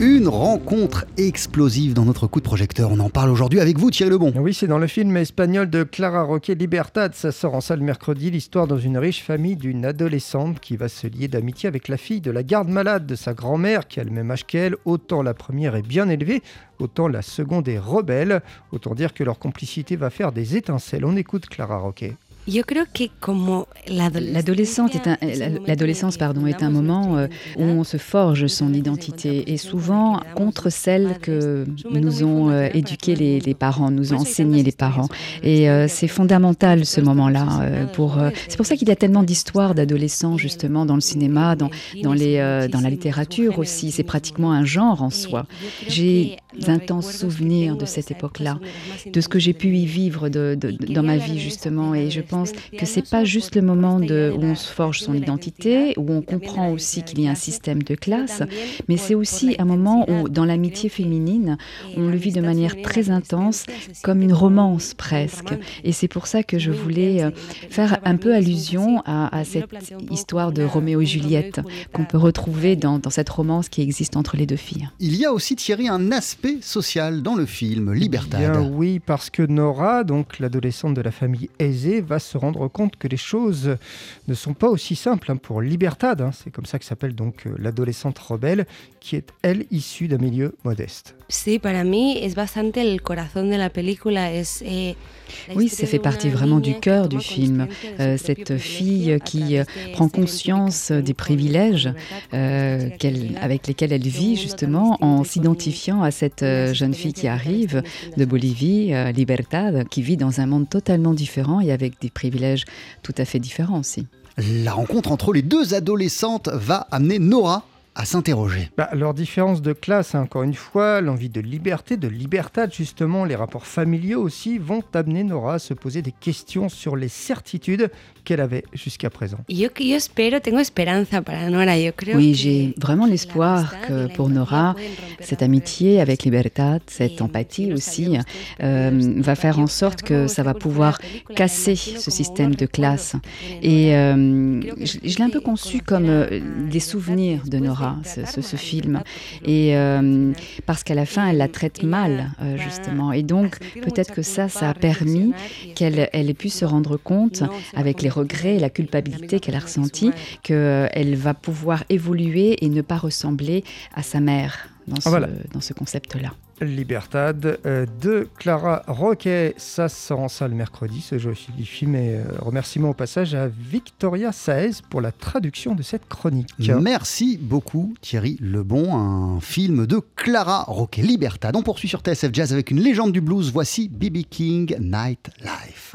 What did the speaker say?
Une rencontre explosive dans notre coup de projecteur. On en parle aujourd'hui avec vous, Thierry Lebon. Oui, c'est dans le film espagnol de Clara Roque Libertad. Ça sort en salle mercredi. L'histoire dans une riche famille d'une adolescente qui va se lier d'amitié avec la fille de la garde malade de sa grand-mère qui a le même âge qu'elle. Autant la première est bien élevée, autant la seconde est rebelle. Autant dire que leur complicité va faire des étincelles. On écoute Clara Roque. L'adolescence est un, l'adolescence pardon est un moment euh, où on se forge son identité et souvent contre celle que nous ont euh, éduqué les, parents, nous ont enseigné les parents. Et euh, c'est fondamental ce moment-là. pour, c'est pour ça qu'il y a tellement d'histoires d'adolescents justement dans le cinéma, dans, dans, les, dans la littérature aussi. C'est pratiquement un genre en soi. J'ai d'intenses souvenirs de cette époque-là, de ce que j'ai pu y vivre de, dans ma vie justement. Et je pense que c'est pas juste le moment de, où on se forge son identité, où on comprend aussi qu'il y a un système de classe, mais c'est aussi un moment où, dans l'amitié féminine, on le vit de manière très intense, comme une romance presque. Et c'est pour ça que je voulais euh, faire un peu allusion à, cette histoire de Roméo et Juliette qu'on peut retrouver dans, dans, cette romance qui existe entre les deux filles. Il y a aussi, Thierry, un aspect social dans le film, Libertad. oui, parce que Nora, donc l'adolescente de la famille aisée, va se rendre compte que les choses ne sont pas aussi simples hein, pour Libertad. Hein. c'est comme ça que s'appelle donc euh, l'adolescente rebelle, qui est elle issue d'un milieu modeste. Sí, para mí es bastante el corazón de la película. Es, eh, oui, ça fait partie vraiment du cœur du film. Euh, cette fille qui euh, prend conscience des privilèges euh, avec lesquels elle vit justement en s'identifiant à cette jeune fille qui arrive de Bolivie, Libertad, qui vit dans un monde totalement différent et avec des privilèges tout à fait différents aussi. La rencontre entre les deux adolescentes va amener Nora à s'interroger. Bah, leur différence de classe, hein, encore une fois, l'envie de liberté, de liberté, justement, les rapports familiaux aussi, vont amener Nora à se poser des questions sur les certitudes qu'elle avait jusqu'à présent. Oui, j'ai vraiment l'espoir que pour Nora, cette amitié avec Libertad, cette empathie aussi, euh, va faire en sorte que ça va pouvoir casser ce système de classe. Et euh, je, je l'ai un peu conçu comme euh, des souvenirs de Nora ce, film. Et euh, parce qu'à la fin, elle la traite mal, euh, justement. Et donc, peut-être que ça, ça a permis qu'elle elle ait pu se rendre compte, avec les regrets et la culpabilité qu'elle a ressentie, qu'elle va pouvoir évoluer et ne pas ressembler à sa mère dans ah, ce, dans ce concept-là. Libertad euh, de Clara Roquet. Ça sort en salle mercredi, ce joli film. Et euh, remerciements au passage à Victoria Saez pour la traduction de cette chronique. Merci beaucoup Thierry Lebon, un film de Clara Roquet. Libertad. On poursuit sur TSF Jazz avec une légende du blues. Voici BB King Night Life.